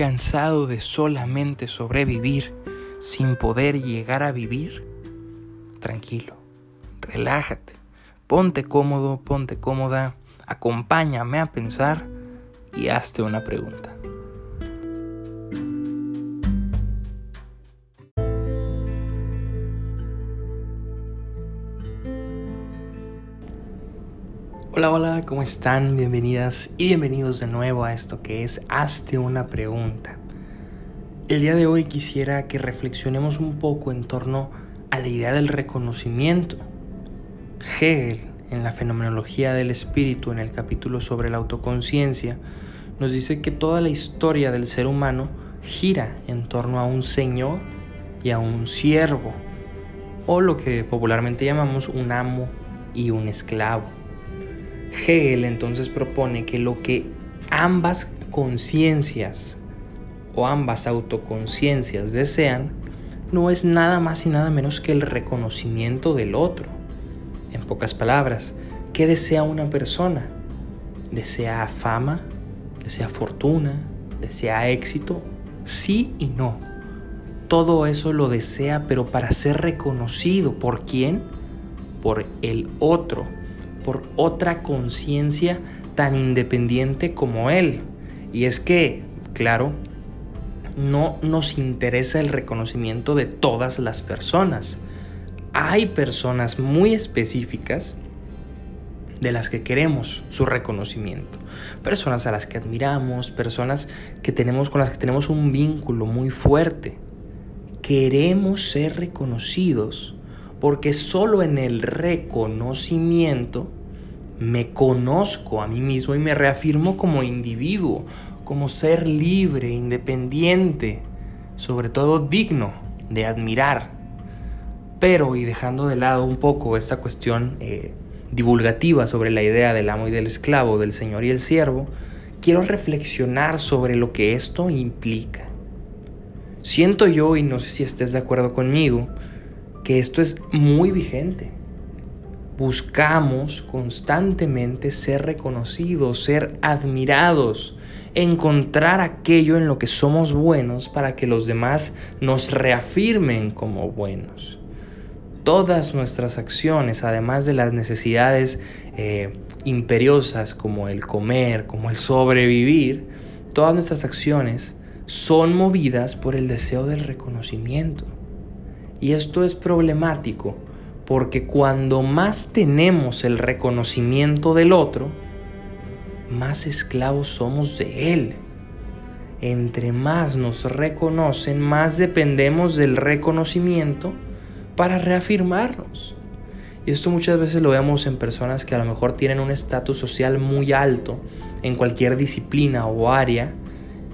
cansado de solamente sobrevivir sin poder llegar a vivir? Tranquilo, relájate, ponte cómodo, ponte cómoda, acompáñame a pensar y hazte una pregunta. Hola, hola, ¿cómo están? Bienvenidas y bienvenidos de nuevo a esto que es Hazte una pregunta. El día de hoy quisiera que reflexionemos un poco en torno a la idea del reconocimiento. Hegel, en la fenomenología del espíritu, en el capítulo sobre la autoconciencia, nos dice que toda la historia del ser humano gira en torno a un señor y a un siervo, o lo que popularmente llamamos un amo y un esclavo. Hegel entonces propone que lo que ambas conciencias o ambas autoconciencias desean no es nada más y nada menos que el reconocimiento del otro. En pocas palabras, ¿qué desea una persona? ¿Desea fama? ¿Desea fortuna? ¿Desea éxito? Sí y no. Todo eso lo desea, pero para ser reconocido. ¿Por quién? Por el otro otra conciencia tan independiente como Él. Y es que, claro, no nos interesa el reconocimiento de todas las personas. Hay personas muy específicas de las que queremos su reconocimiento. Personas a las que admiramos, personas que tenemos con las que tenemos un vínculo muy fuerte. Queremos ser reconocidos porque solo en el reconocimiento me conozco a mí mismo y me reafirmo como individuo, como ser libre, independiente, sobre todo digno de admirar. Pero, y dejando de lado un poco esta cuestión eh, divulgativa sobre la idea del amo y del esclavo, del señor y el siervo, quiero reflexionar sobre lo que esto implica. Siento yo, y no sé si estés de acuerdo conmigo, que esto es muy vigente. Buscamos constantemente ser reconocidos, ser admirados, encontrar aquello en lo que somos buenos para que los demás nos reafirmen como buenos. Todas nuestras acciones, además de las necesidades eh, imperiosas como el comer, como el sobrevivir, todas nuestras acciones son movidas por el deseo del reconocimiento. Y esto es problemático porque cuando más tenemos el reconocimiento del otro, más esclavos somos de él. Entre más nos reconocen, más dependemos del reconocimiento para reafirmarnos. Y esto muchas veces lo vemos en personas que a lo mejor tienen un estatus social muy alto en cualquier disciplina o área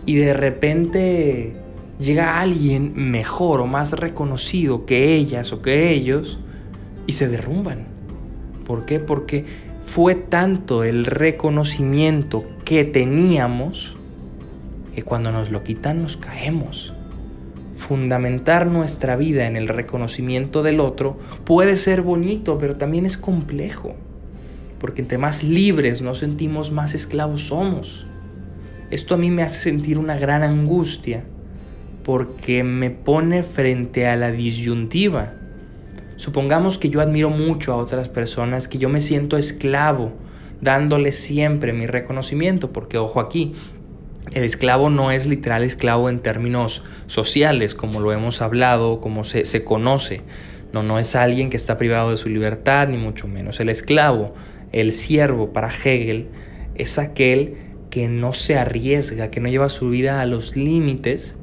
y de repente llega alguien mejor o más reconocido que ellas o que ellos y se derrumban. ¿Por qué? Porque fue tanto el reconocimiento que teníamos que cuando nos lo quitan nos caemos. Fundamentar nuestra vida en el reconocimiento del otro puede ser bonito, pero también es complejo. Porque entre más libres nos sentimos, más esclavos somos. Esto a mí me hace sentir una gran angustia porque me pone frente a la disyuntiva. Supongamos que yo admiro mucho a otras personas, que yo me siento esclavo, dándoles siempre mi reconocimiento, porque ojo aquí, el esclavo no es literal esclavo en términos sociales, como lo hemos hablado, como se, se conoce. No, no es alguien que está privado de su libertad, ni mucho menos. El esclavo, el siervo para Hegel, es aquel que no se arriesga, que no lleva su vida a los límites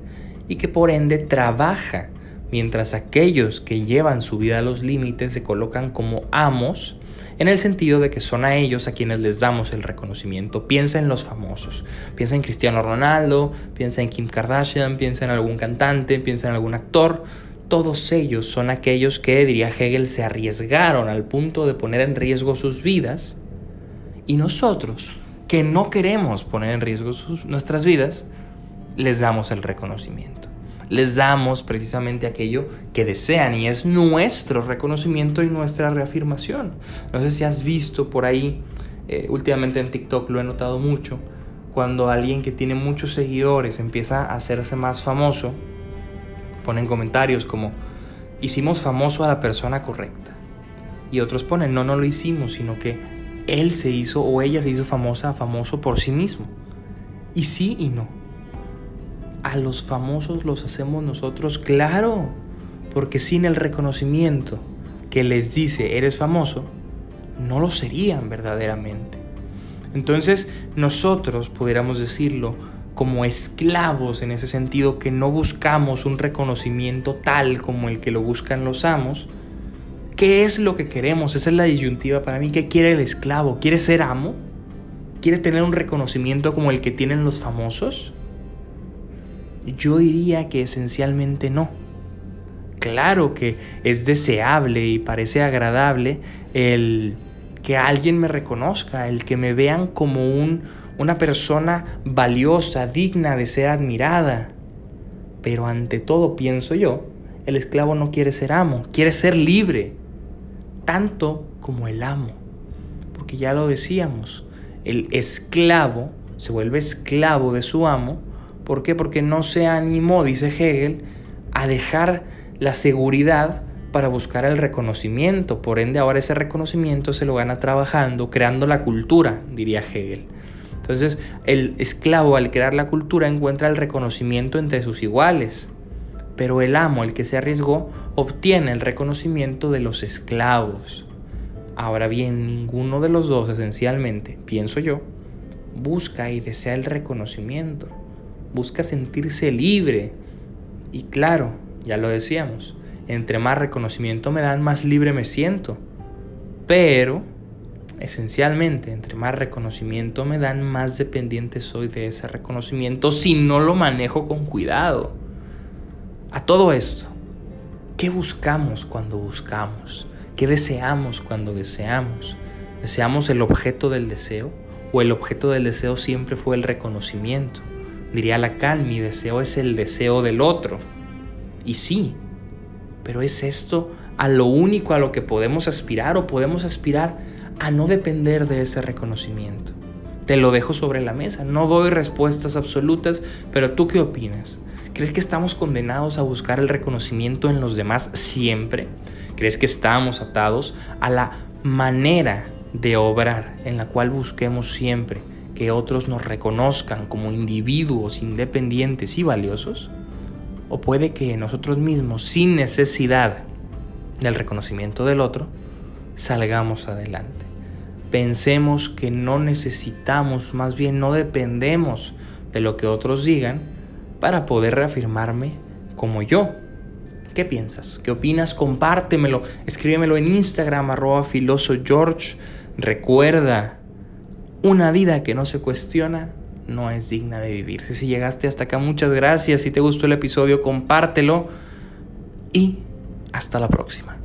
y que por ende trabaja, mientras aquellos que llevan su vida a los límites se colocan como amos, en el sentido de que son a ellos a quienes les damos el reconocimiento. Piensa en los famosos, piensa en Cristiano Ronaldo, piensa en Kim Kardashian, piensa en algún cantante, piensa en algún actor. Todos ellos son aquellos que, diría Hegel, se arriesgaron al punto de poner en riesgo sus vidas. Y nosotros, que no queremos poner en riesgo nuestras vidas, les damos el reconocimiento. Les damos precisamente aquello que desean y es nuestro reconocimiento y nuestra reafirmación. No sé si has visto por ahí, eh, últimamente en TikTok lo he notado mucho, cuando alguien que tiene muchos seguidores empieza a hacerse más famoso, ponen comentarios como, hicimos famoso a la persona correcta. Y otros ponen, no, no lo hicimos, sino que él se hizo o ella se hizo famosa, famoso por sí mismo. Y sí y no. A los famosos los hacemos nosotros, claro, porque sin el reconocimiento que les dice eres famoso, no lo serían verdaderamente. Entonces nosotros pudiéramos decirlo como esclavos en ese sentido que no buscamos un reconocimiento tal como el que lo buscan los amos. ¿Qué es lo que queremos? Esa es la disyuntiva para mí. ¿Qué quiere el esclavo? ¿Quiere ser amo? ¿Quiere tener un reconocimiento como el que tienen los famosos? Yo diría que esencialmente no. Claro que es deseable y parece agradable el que alguien me reconozca, el que me vean como un, una persona valiosa, digna de ser admirada. Pero ante todo, pienso yo, el esclavo no quiere ser amo, quiere ser libre, tanto como el amo. Porque ya lo decíamos, el esclavo se vuelve esclavo de su amo. ¿Por qué? Porque no se animó, dice Hegel, a dejar la seguridad para buscar el reconocimiento. Por ende, ahora ese reconocimiento se lo gana trabajando, creando la cultura, diría Hegel. Entonces, el esclavo al crear la cultura encuentra el reconocimiento entre sus iguales, pero el amo, el que se arriesgó, obtiene el reconocimiento de los esclavos. Ahora bien, ninguno de los dos esencialmente, pienso yo, busca y desea el reconocimiento, busca sentirse libre. Y claro, ya lo decíamos, entre más reconocimiento me dan, más libre me siento. Pero esencialmente, entre más reconocimiento me dan, más dependiente soy de ese reconocimiento si no lo manejo con cuidado. A todo esto, ¿qué buscamos cuando buscamos? ¿Qué deseamos cuando deseamos? ¿Deseamos el objeto del deseo? ¿O el objeto del deseo siempre fue el reconocimiento? Diría Lacan, mi deseo es el deseo del otro. Y sí, pero es esto a lo único a lo que podemos aspirar o podemos aspirar a no depender de ese reconocimiento. Te lo dejo sobre la mesa, no doy respuestas absolutas, pero tú qué opinas? ¿Crees que estamos condenados a buscar el reconocimiento en los demás siempre? ¿Crees que estamos atados a la manera de obrar en la cual busquemos siempre que otros nos reconozcan como individuos independientes y valiosos? ¿O puede que nosotros mismos, sin necesidad del reconocimiento del otro, salgamos adelante? pensemos que no necesitamos, más bien no dependemos de lo que otros digan para poder reafirmarme como yo. ¿Qué piensas? ¿Qué opinas? Compártemelo, escríbemelo en Instagram, arroba filoso George. Recuerda, una vida que no se cuestiona no es digna de vivirse. Si llegaste hasta acá, muchas gracias. Si te gustó el episodio, compártelo y hasta la próxima.